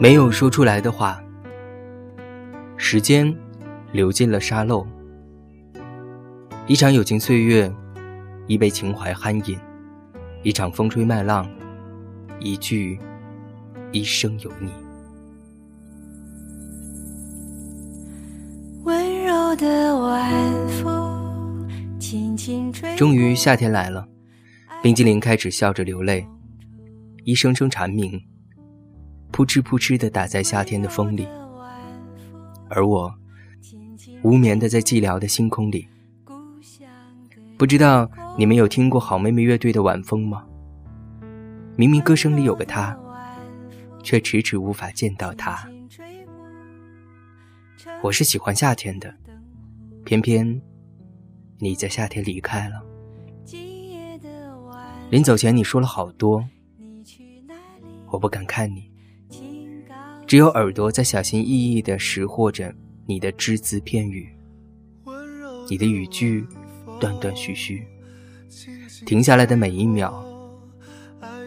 没有说出来的话，时间流进了沙漏，一场友情岁月，一杯情怀酣饮，一场风吹麦浪，一句一生有你。温柔的晚风，轻轻吹。终于夏天来了，冰激凌开始笑着流泪，一声声蝉鸣。扑哧扑哧地打在夏天的风里，而我无眠地在寂寥的星空里。不知道你们有听过好妹妹乐队的《晚风》吗？明明歌声里有个他，却迟迟无法见到他。我是喜欢夏天的，偏偏你在夏天离开了。临走前你说了好多，我不敢看你。只有耳朵在小心翼翼地识获着你的只字片语，你的语句断断续续，停下来的每一秒，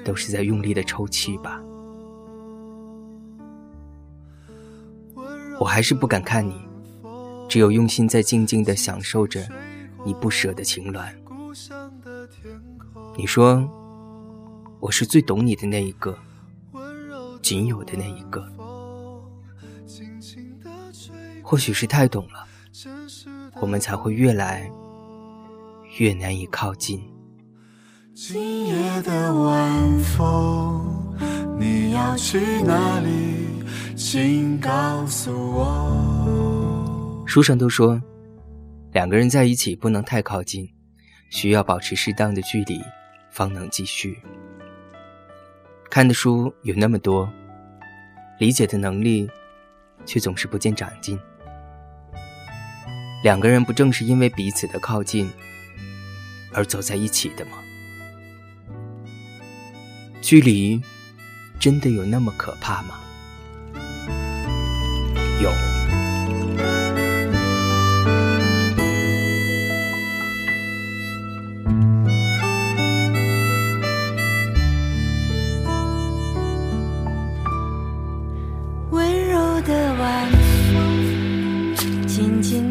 都是在用力的抽泣吧。我还是不敢看你，只有用心在静静地享受着你不舍的情暖。你说，我是最懂你的那一个，仅有的那一个。或许是太懂了，我们才会越来越难以靠近。今夜的晚风，你要去哪里？请告诉我。书上都说，两个人在一起不能太靠近，需要保持适当的距离，方能继续。看的书有那么多，理解的能力却总是不见长进。两个人不正是因为彼此的靠近而走在一起的吗？距离真的有那么可怕吗？有。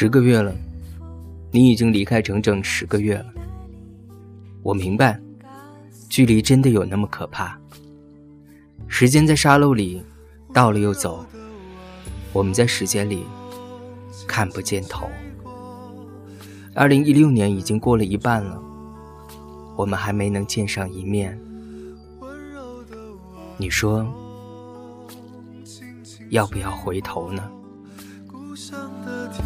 十个月了，你已经离开整整十个月了。我明白，距离真的有那么可怕。时间在沙漏里到了又走，我们在时间里看不见头。二零一六年已经过了一半了，我们还没能见上一面。你说，要不要回头呢？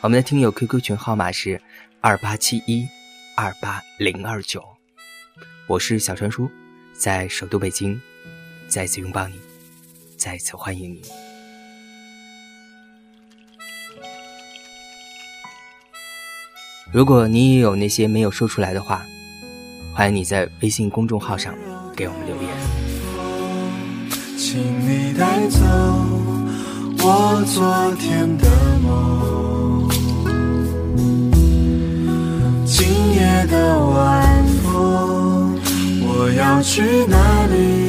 我们的听友 QQ 群号码是二八七一二八零二九。我是小川叔，在首都北京，再次拥抱你，再次欢迎你。如果你也有那些没有说出来的话，欢迎你在微信公众号上给我们留言。请你带走我昨天的梦，要去哪里？